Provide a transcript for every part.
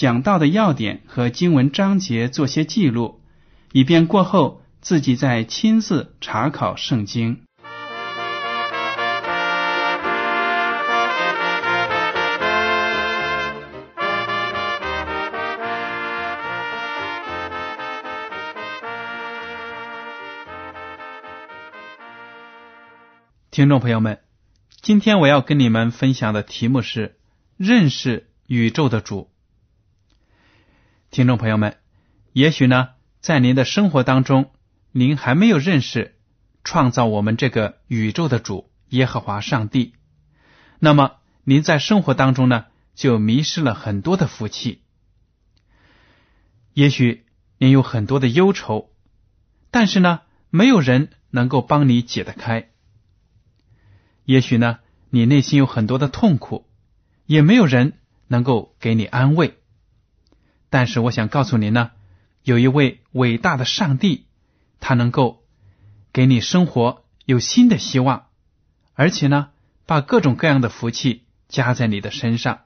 讲到的要点和经文章节做些记录，以便过后自己再亲自查考圣经。听众朋友们，今天我要跟你们分享的题目是认识宇宙的主。听众朋友们，也许呢，在您的生活当中，您还没有认识创造我们这个宇宙的主耶和华上帝，那么您在生活当中呢，就迷失了很多的福气。也许您有很多的忧愁，但是呢，没有人能够帮你解得开。也许呢，你内心有很多的痛苦，也没有人能够给你安慰。但是我想告诉您呢，有一位伟大的上帝，他能够给你生活有新的希望，而且呢，把各种各样的福气加在你的身上。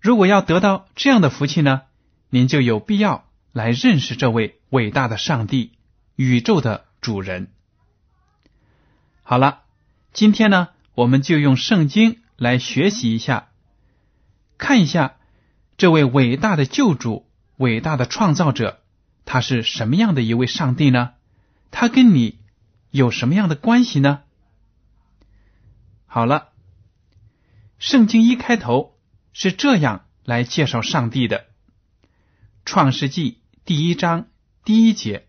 如果要得到这样的福气呢，您就有必要来认识这位伟大的上帝，宇宙的主人。好了。今天呢，我们就用圣经来学习一下，看一下这位伟大的救主、伟大的创造者，他是什么样的一位上帝呢？他跟你有什么样的关系呢？好了，圣经一开头是这样来介绍上帝的：《创世纪》第一章第一节，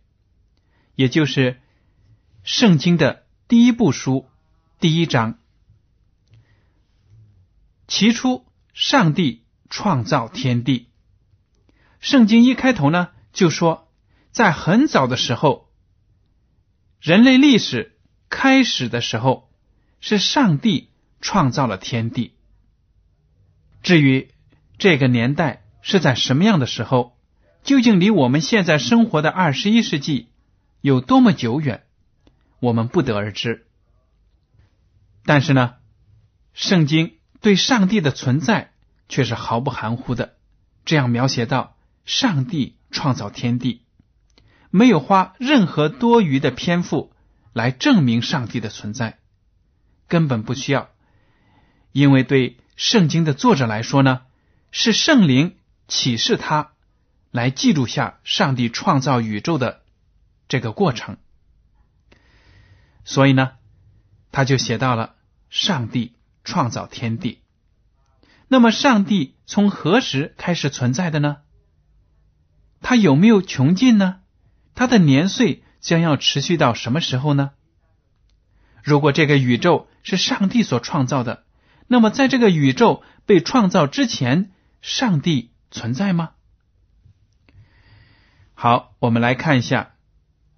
也就是圣经的第一部书。第一章，起初上帝创造天地。圣经一开头呢，就说在很早的时候，人类历史开始的时候，是上帝创造了天地。至于这个年代是在什么样的时候，究竟离我们现在生活的二十一世纪有多么久远，我们不得而知。但是呢，圣经对上帝的存在却是毫不含糊的，这样描写到：上帝创造天地，没有花任何多余的篇幅来证明上帝的存在，根本不需要，因为对圣经的作者来说呢，是圣灵启示他来记录下上帝创造宇宙的这个过程，所以呢，他就写到了。上帝创造天地，那么上帝从何时开始存在的呢？他有没有穷尽呢？他的年岁将要持续到什么时候呢？如果这个宇宙是上帝所创造的，那么在这个宇宙被创造之前，上帝存在吗？好，我们来看一下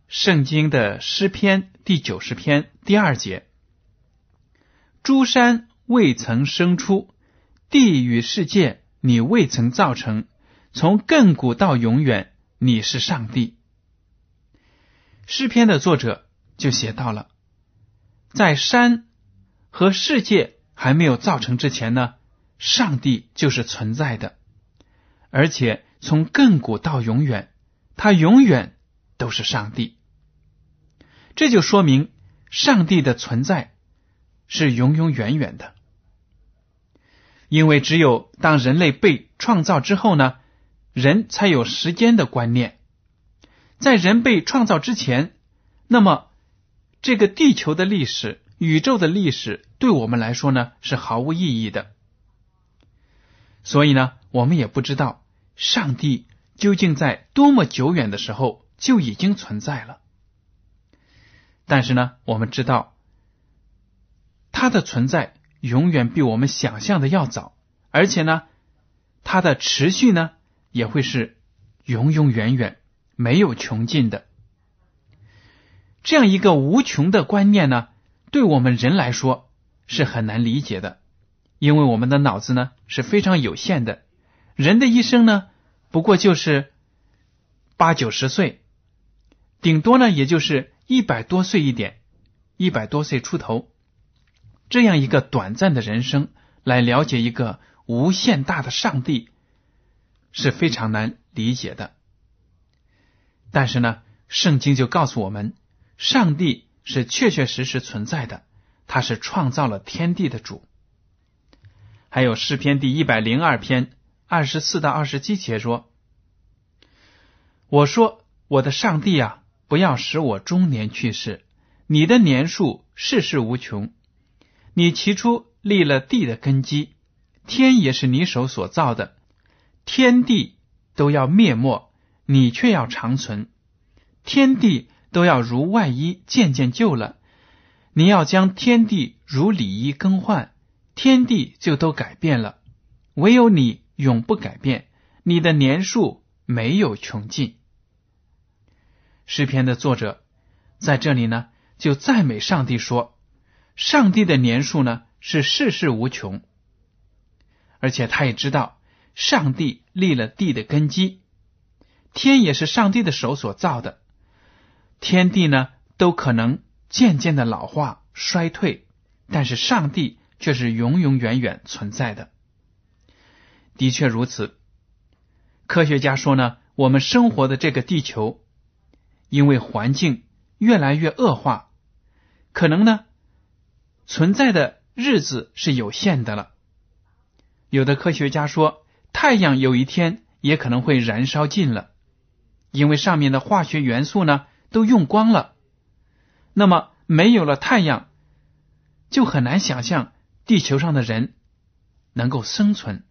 圣经的诗篇第九十篇第二节。诸山未曾生出，地与世界你未曾造成。从亘古到永远，你是上帝。诗篇的作者就写到了，在山和世界还没有造成之前呢，上帝就是存在的，而且从亘古到永远，他永远都是上帝。这就说明上帝的存在。是永永远远的。因为只有当人类被创造之后呢，人才有时间的观念。在人被创造之前，那么这个地球的历史、宇宙的历史，对我们来说呢是毫无意义的。所以呢，我们也不知道上帝究竟在多么久远的时候就已经存在了。但是呢，我们知道它的存在永远比我们想象的要早，而且呢，它的持续呢也会是永永远远没有穷尽的。这样一个无穷的观念呢，对我们人来说是很难理解的，因为我们的脑子呢是非常有限的，人的一生呢不过就是八九十岁，顶多呢也就是。一百多岁一点，一百多岁出头，这样一个短暂的人生，来了解一个无限大的上帝，是非常难理解的。但是呢，圣经就告诉我们，上帝是确确实实存在的，他是创造了天地的主。还有诗篇第一百零二篇二十四到二十七节说：“我说，我的上帝啊。”不要使我中年去世。你的年数世世无穷。你起初立了地的根基，天也是你手所造的，天地都要灭没，你却要长存。天地都要如外衣渐渐旧了，你要将天地如里衣更换，天地就都改变了。唯有你永不改变，你的年数没有穷尽。诗篇的作者在这里呢，就赞美上帝说：“上帝的年数呢是世世无穷，而且他也知道，上帝立了地的根基，天也是上帝的手所造的，天地呢都可能渐渐的老化衰退，但是上帝却是永永远远存在的。的确如此，科学家说呢，我们生活的这个地球。”因为环境越来越恶化，可能呢存在的日子是有限的了。有的科学家说，太阳有一天也可能会燃烧尽了，因为上面的化学元素呢都用光了。那么没有了太阳，就很难想象地球上的人能够生存。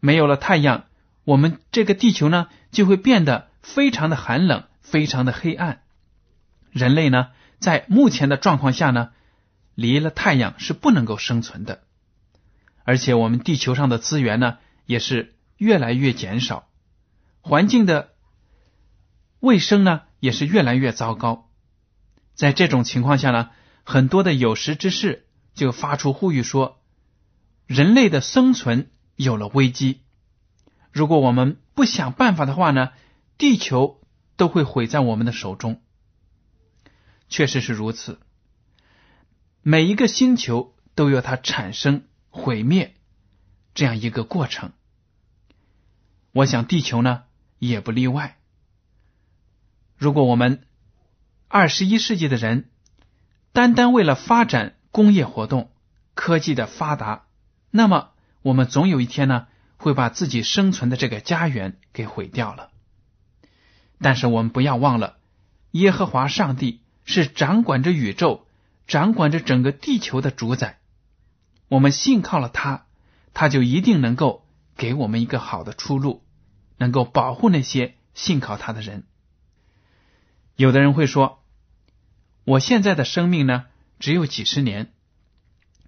没有了太阳，我们这个地球呢就会变得。非常的寒冷，非常的黑暗。人类呢，在目前的状况下呢，离了太阳是不能够生存的。而且我们地球上的资源呢，也是越来越减少，环境的卫生呢，也是越来越糟糕。在这种情况下呢，很多的有识之士就发出呼吁说，人类的生存有了危机。如果我们不想办法的话呢？地球都会毁在我们的手中，确实是如此。每一个星球都有它产生、毁灭这样一个过程。我想地球呢也不例外。如果我们二十一世纪的人单单为了发展工业活动、科技的发达，那么我们总有一天呢会把自己生存的这个家园给毁掉了。但是我们不要忘了，耶和华上帝是掌管着宇宙、掌管着整个地球的主宰。我们信靠了他，他就一定能够给我们一个好的出路，能够保护那些信靠他的人。有的人会说：“我现在的生命呢，只有几十年，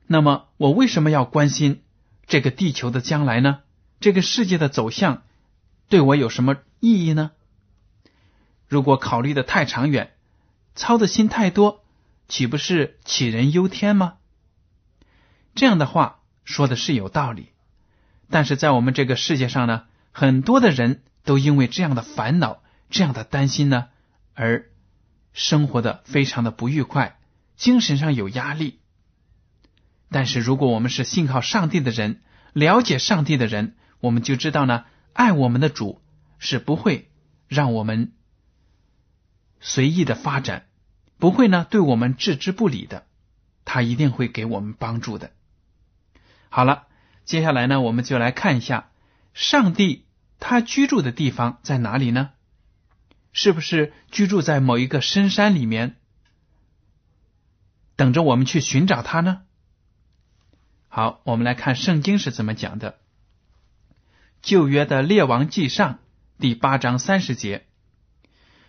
那么我为什么要关心这个地球的将来呢？这个世界的走向对我有什么意义呢？”如果考虑的太长远，操的心太多，岂不是杞人忧天吗？这样的话说的是有道理，但是在我们这个世界上呢，很多的人都因为这样的烦恼、这样的担心呢，而生活的非常的不愉快，精神上有压力。但是如果我们是信靠上帝的人，了解上帝的人，我们就知道呢，爱我们的主是不会让我们。随意的发展，不会呢对我们置之不理的，他一定会给我们帮助的。好了，接下来呢，我们就来看一下上帝他居住的地方在哪里呢？是不是居住在某一个深山里面，等着我们去寻找他呢？好，我们来看圣经是怎么讲的。旧约的列王记上第八章三十节，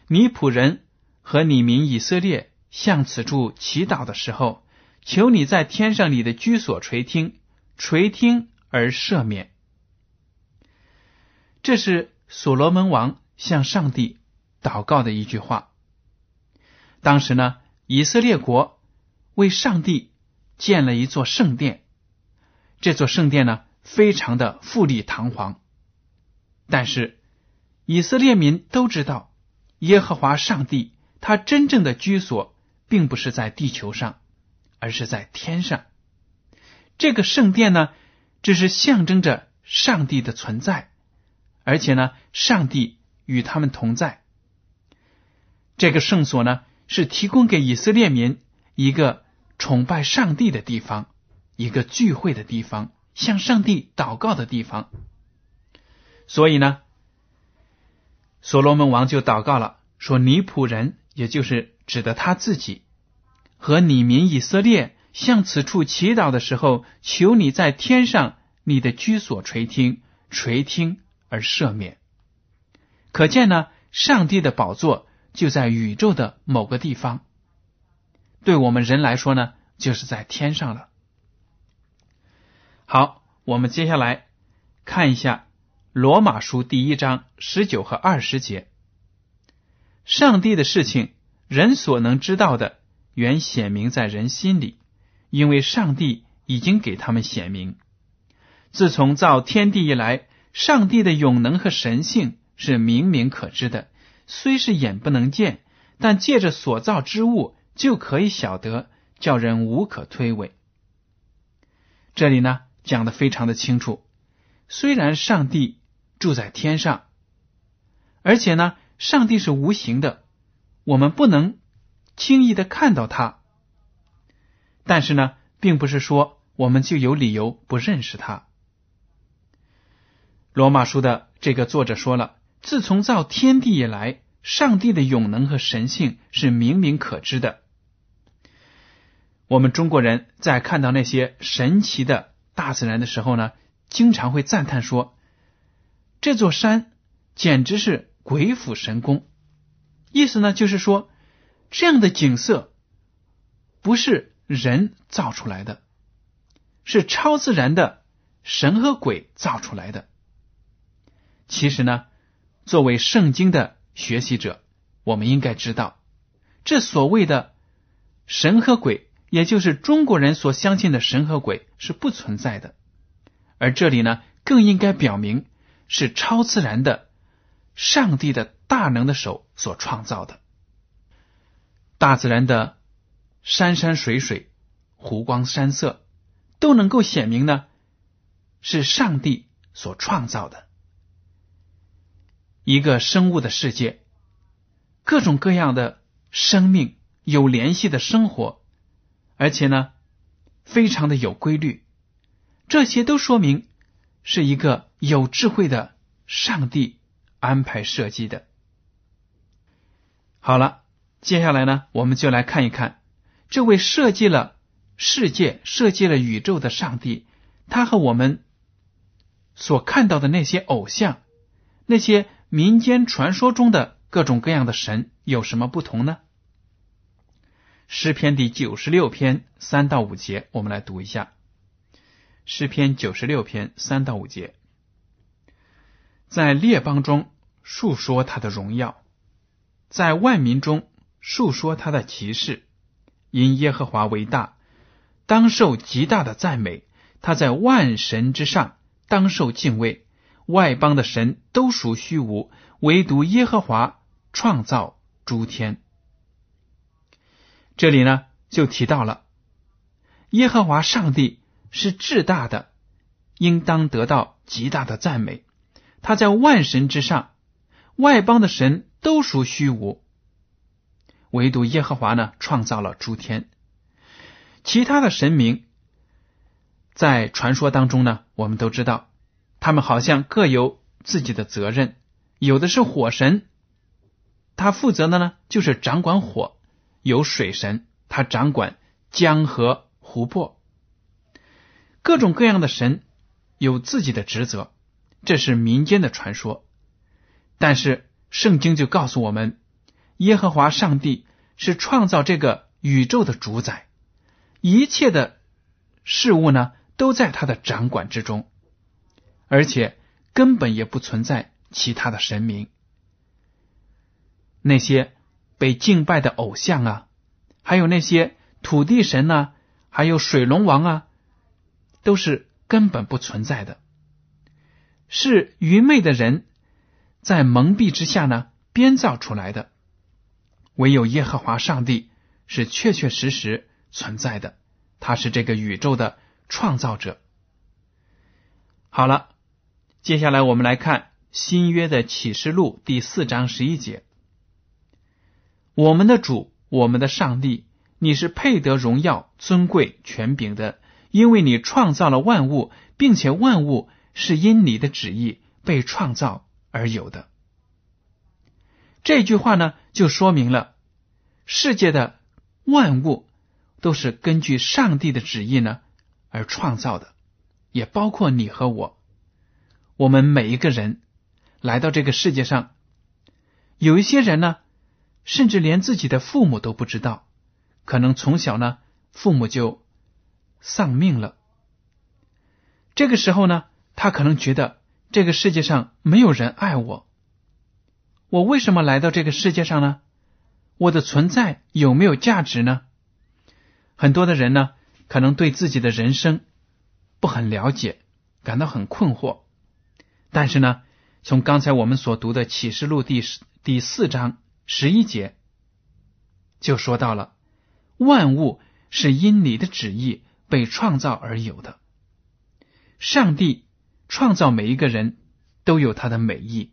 尼仆人和你民以色列向此处祈祷的时候，求你在天上你的居所垂听，垂听而赦免。这是所罗门王向上帝。祷告的一句话。当时呢，以色列国为上帝建了一座圣殿，这座圣殿呢，非常的富丽堂皇。但是以色列民都知道，耶和华上帝他真正的居所并不是在地球上，而是在天上。这个圣殿呢，只是象征着上帝的存在，而且呢，上帝与他们同在。这个圣所呢，是提供给以色列民一个崇拜上帝的地方，一个聚会的地方，向上帝祷告的地方。所以呢，所罗门王就祷告了，说：“尼仆人，也就是指的他自己和你民以色列，向此处祈祷的时候，求你在天上你的居所垂听，垂听而赦免。”可见呢，上帝的宝座。就在宇宙的某个地方，对我们人来说呢，就是在天上了。好，我们接下来看一下罗马书第一章十九和二十节。上帝的事情，人所能知道的，原显明在人心里，因为上帝已经给他们显明。自从造天地以来，上帝的永能和神性是明明可知的。虽是眼不能见，但借着所造之物就可以晓得，叫人无可推诿。这里呢讲的非常的清楚。虽然上帝住在天上，而且呢，上帝是无形的，我们不能轻易的看到他。但是呢，并不是说我们就有理由不认识他。罗马书的这个作者说了。自从造天地以来，上帝的永能和神性是明明可知的。我们中国人在看到那些神奇的大自然的时候呢，经常会赞叹说：“这座山简直是鬼斧神工。”意思呢，就是说这样的景色不是人造出来的，是超自然的神和鬼造出来的。其实呢。作为圣经的学习者，我们应该知道，这所谓的神和鬼，也就是中国人所相信的神和鬼是不存在的。而这里呢，更应该表明是超自然的上帝的大能的手所创造的。大自然的山山水水、湖光山色，都能够显明呢，是上帝所创造的。一个生物的世界，各种各样的生命有联系的生活，而且呢，非常的有规律。这些都说明是一个有智慧的上帝安排设计的。好了，接下来呢，我们就来看一看这位设计了世界、设计了宇宙的上帝，他和我们所看到的那些偶像，那些。民间传说中的各种各样的神有什么不同呢？诗篇第九十六篇三到五节，我们来读一下。诗篇九十六篇三到五节，在列邦中述说他的荣耀，在万民中述说他的奇事。因耶和华为大，当受极大的赞美；他在万神之上，当受敬畏。外邦的神都属虚无，唯独耶和华创造诸天。这里呢，就提到了耶和华上帝是至大的，应当得到极大的赞美。他在万神之上，外邦的神都属虚无，唯独耶和华呢，创造了诸天。其他的神明在传说当中呢，我们都知道，他们好像各有自己的责任。有的是火神，他负责的呢就是掌管火；有水神，他掌管江河湖泊。各种各样的神有自己的职责，这是民间的传说。但是圣经就告诉我们，耶和华上帝是创造这个宇宙的主宰，一切的事物呢。都在他的掌管之中，而且根本也不存在其他的神明。那些被敬拜的偶像啊，还有那些土地神啊，还有水龙王啊，都是根本不存在的，是愚昧的人在蒙蔽之下呢编造出来的。唯有耶和华上帝是确确实实存在的，他是这个宇宙的。创造者。好了，接下来我们来看新约的启示录第四章十一节：“我们的主，我们的上帝，你是配得荣耀、尊贵、权柄的，因为你创造了万物，并且万物是因你的旨意被创造而有的。”这句话呢，就说明了世界的万物都是根据上帝的旨意呢。而创造的，也包括你和我。我们每一个人来到这个世界上，有一些人呢，甚至连自己的父母都不知道，可能从小呢，父母就丧命了。这个时候呢，他可能觉得这个世界上没有人爱我。我为什么来到这个世界上呢？我的存在有没有价值呢？很多的人呢。可能对自己的人生不很了解，感到很困惑。但是呢，从刚才我们所读的启示录第第四章十一节就说到了：万物是因你的旨意被创造而有的。上帝创造每一个人都有他的美意，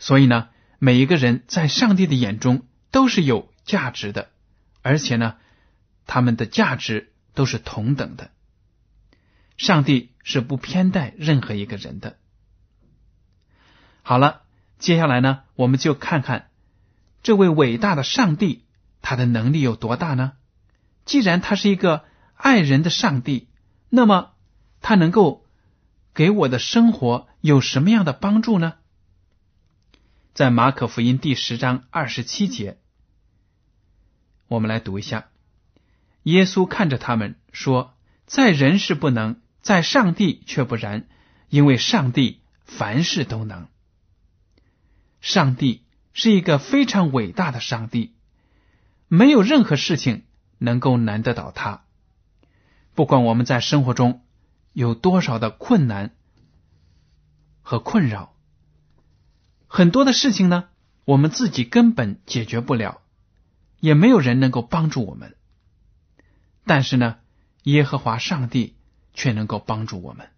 所以呢，每一个人在上帝的眼中都是有价值的，而且呢。他们的价值都是同等的，上帝是不偏待任何一个人的。好了，接下来呢，我们就看看这位伟大的上帝，他的能力有多大呢？既然他是一个爱人的上帝，那么他能够给我的生活有什么样的帮助呢？在马可福音第十章二十七节，我们来读一下。耶稣看着他们说：“在人是不能，在上帝却不然，因为上帝凡事都能。上帝是一个非常伟大的上帝，没有任何事情能够难得倒他。不管我们在生活中有多少的困难和困扰，很多的事情呢，我们自己根本解决不了，也没有人能够帮助我们。”但是呢，耶和华上帝却能够帮助我们。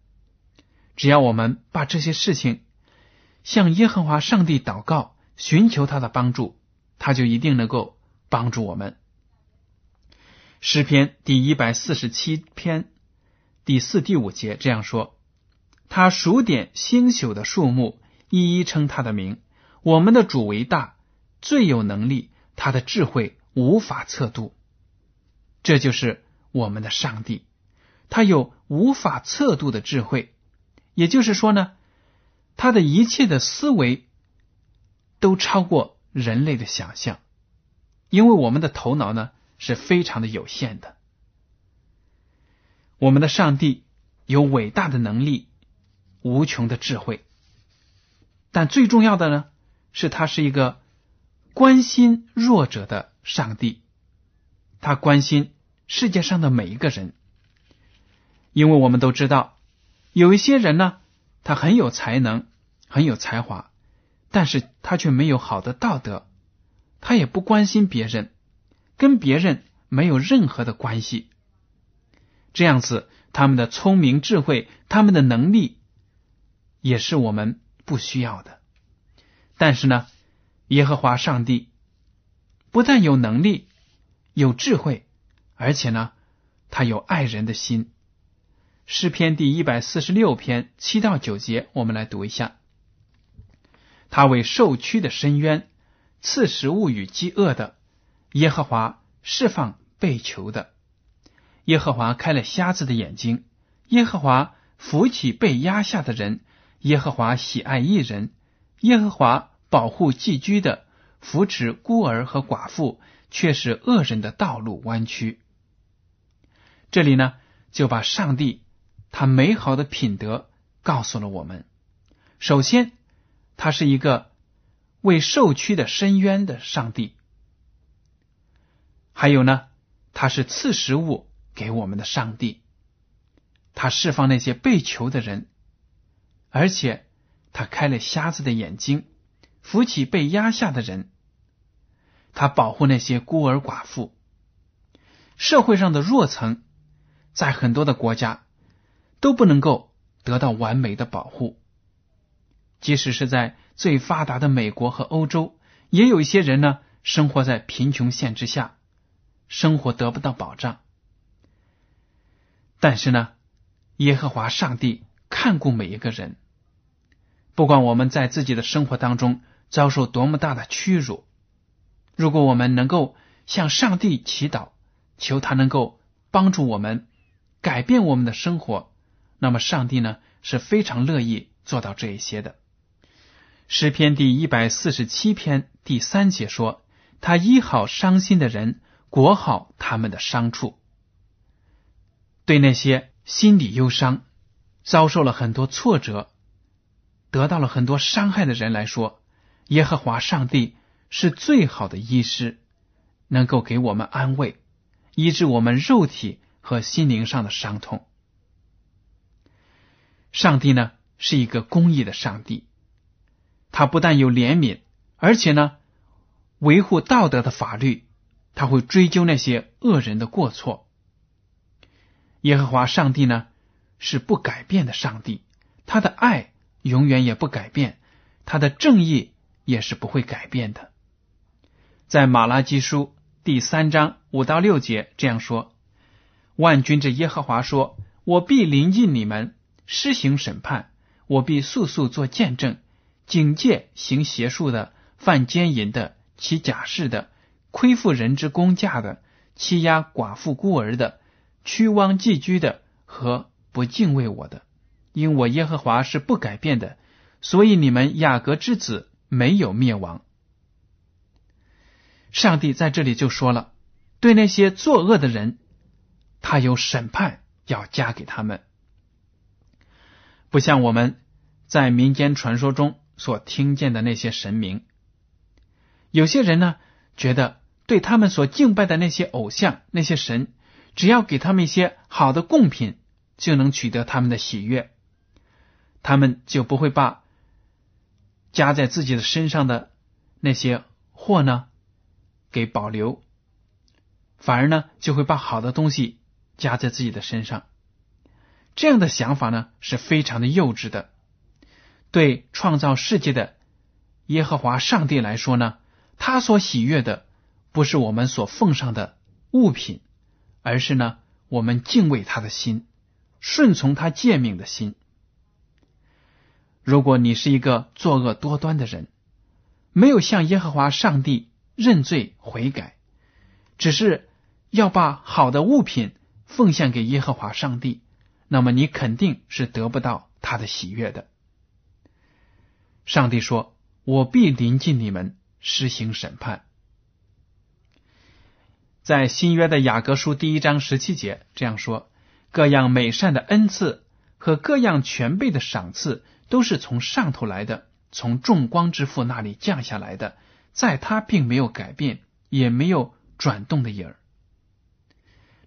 只要我们把这些事情向耶和华上帝祷告，寻求他的帮助，他就一定能够帮助我们。诗篇第一百四十七篇第四、第五节这样说：“他数点星宿的数目，一一称他的名。我们的主为大，最有能力，他的智慧无法测度。”这就是我们的上帝，他有无法测度的智慧，也就是说呢，他的一切的思维都超过人类的想象，因为我们的头脑呢是非常的有限的。我们的上帝有伟大的能力，无穷的智慧，但最重要的呢，是他是一个关心弱者的上帝，他关心。世界上的每一个人，因为我们都知道，有一些人呢，他很有才能，很有才华，但是他却没有好的道德，他也不关心别人，跟别人没有任何的关系。这样子，他们的聪明智慧，他们的能力，也是我们不需要的。但是呢，耶和华上帝不但有能力，有智慧。而且呢，他有爱人的心，诗篇第一百四十六篇七到九节，我们来读一下。他为受屈的深渊赐食物与饥饿的，耶和华释放被囚的，耶和华开了瞎子的眼睛，耶和华扶起被压下的人，耶和华喜爱一人，耶和华保护寄居的，扶持孤儿和寡妇，却使恶人的道路弯曲。这里呢，就把上帝他美好的品德告诉了我们。首先，他是一个为受屈的深渊的上帝；还有呢，他是赐食物给我们的上帝。他释放那些被囚的人，而且他开了瞎子的眼睛，扶起被压下的人。他保护那些孤儿寡妇，社会上的弱层。在很多的国家都不能够得到完美的保护，即使是在最发达的美国和欧洲，也有一些人呢生活在贫穷线之下，生活得不到保障。但是呢，耶和华上帝看顾每一个人，不管我们在自己的生活当中遭受多么大的屈辱，如果我们能够向上帝祈祷，求他能够帮助我们。改变我们的生活，那么上帝呢是非常乐意做到这一些的。诗篇第一百四十七篇第三节说：“他医好伤心的人，裹好他们的伤处。”对那些心理忧伤、遭受了很多挫折、得到了很多伤害的人来说，耶和华上帝是最好的医师，能够给我们安慰，医治我们肉体。和心灵上的伤痛。上帝呢是一个公义的上帝，他不但有怜悯，而且呢维护道德的法律，他会追究那些恶人的过错。耶和华上帝呢是不改变的上帝，他的爱永远也不改变，他的正义也是不会改变的。在马拉基书第三章五到六节这样说。万军之耶和华说：“我必临近你们，施行审判；我必速速做见证，警戒行邪术的、犯奸淫的、起假誓的、亏负人之公价的、欺压寡妇孤儿的、屈枉寄居的和不敬畏我的。因我耶和华是不改变的，所以你们雅各之子没有灭亡。”上帝在这里就说了：“对那些作恶的人。”他有审判要加给他们，不像我们在民间传说中所听见的那些神明。有些人呢，觉得对他们所敬拜的那些偶像、那些神，只要给他们一些好的贡品，就能取得他们的喜悦，他们就不会把加在自己的身上的那些货呢给保留，反而呢就会把好的东西。加在自己的身上，这样的想法呢是非常的幼稚的。对创造世界的耶和华上帝来说呢，他所喜悦的不是我们所奉上的物品，而是呢我们敬畏他的心，顺从他诫命的心。如果你是一个作恶多端的人，没有向耶和华上帝认罪悔改，只是要把好的物品。奉献给耶和华上帝，那么你肯定是得不到他的喜悦的。上帝说：“我必临近你们，施行审判。”在新约的雅各书第一章十七节这样说：“各样美善的恩赐和各样全备的赏赐，都是从上头来的，从众光之父那里降下来的，在他并没有改变，也没有转动的影儿。”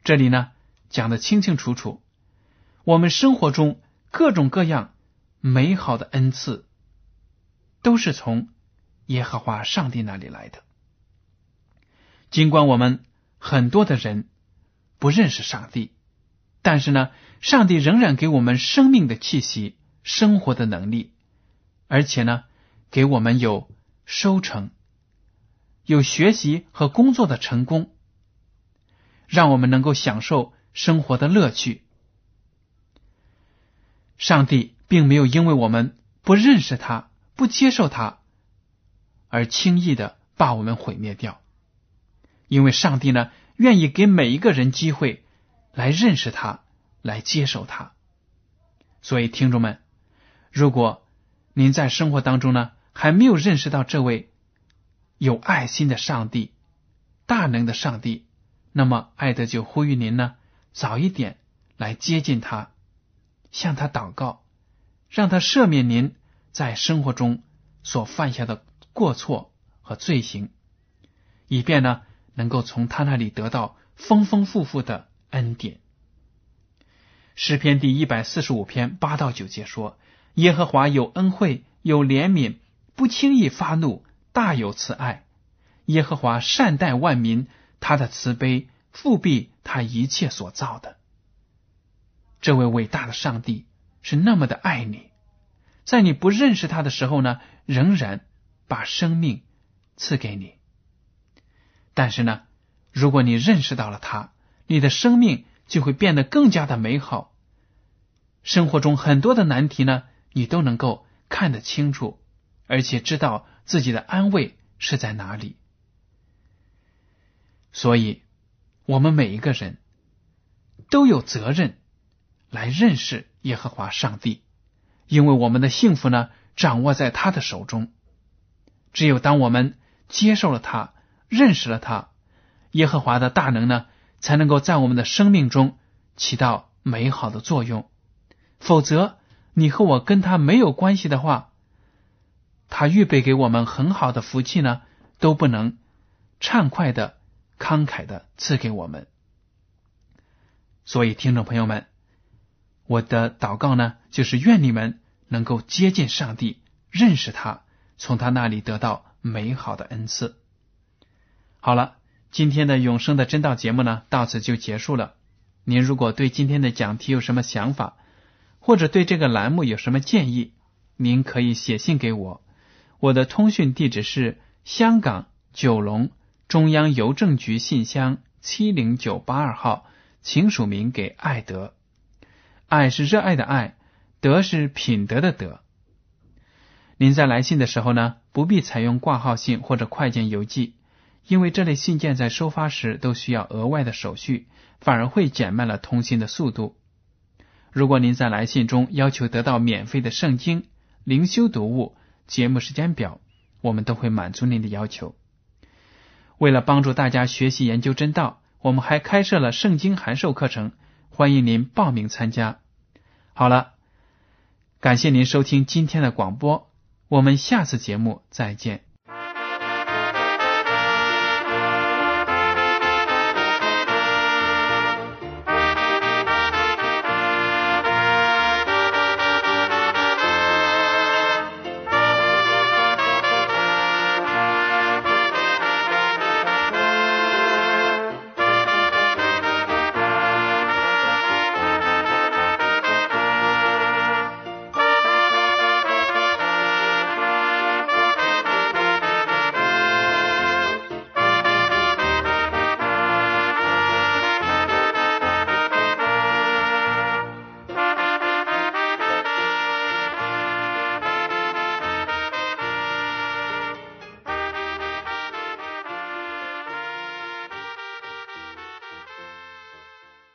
这里呢？讲的清清楚楚，我们生活中各种各样美好的恩赐，都是从耶和华上帝那里来的。尽管我们很多的人不认识上帝，但是呢，上帝仍然给我们生命的气息、生活的能力，而且呢，给我们有收成、有学习和工作的成功，让我们能够享受。生活的乐趣，上帝并没有因为我们不认识他、不接受他，而轻易的把我们毁灭掉。因为上帝呢，愿意给每一个人机会来认识他、来接受他。所以，听众们，如果您在生活当中呢，还没有认识到这位有爱心的上帝、大能的上帝，那么爱德就呼吁您呢，早一点来接近他，向他祷告，让他赦免您在生活中所犯下的过错和罪行，以便呢，能够从他那里得到丰丰富富的恩典。诗篇第一百四十五篇八到九节说：“耶和华有恩惠，有怜悯，不轻易发怒，大有慈爱。耶和华善待万民，他的慈悲复庇他一切所造的。这位伟大的上帝是那么的爱你，在你不认识他的时候呢，仍然把生命赐给你。但是呢，如果你认识到了他，你的生命。”就会变得更加的美好。生活中很多的难题呢，你都能够看得清楚，而且知道自己的安慰是在哪里。所以，我们每一个人都有责任来认识耶和华上帝，因为我们的幸福呢，掌握在他的手中。只有当我们接受了他，认识了他，耶和华的大能呢。才能够在我们的生命中起到美好的作用，否则你和我跟他没有关系的话，他预备给我们很好的福气呢，都不能畅快的、慷慨的赐给我们。所以，听众朋友们，我的祷告呢，就是愿你们能够接近上帝，认识他，从他那里得到美好的恩赐。好了。今天的永生的真道节目呢，到此就结束了。您如果对今天的讲题有什么想法，或者对这个栏目有什么建议，您可以写信给我。我的通讯地址是香港九龙中央邮政局信箱七零九八二号，请署名给爱德。爱是热爱的爱，德是品德的德。您在来信的时候呢，不必采用挂号信或者快件邮寄。因为这类信件在收发时都需要额外的手续，反而会减慢了通信的速度。如果您在来信中要求得到免费的圣经、灵修读物、节目时间表，我们都会满足您的要求。为了帮助大家学习研究真道，我们还开设了圣经函授课程，欢迎您报名参加。好了，感谢您收听今天的广播，我们下次节目再见。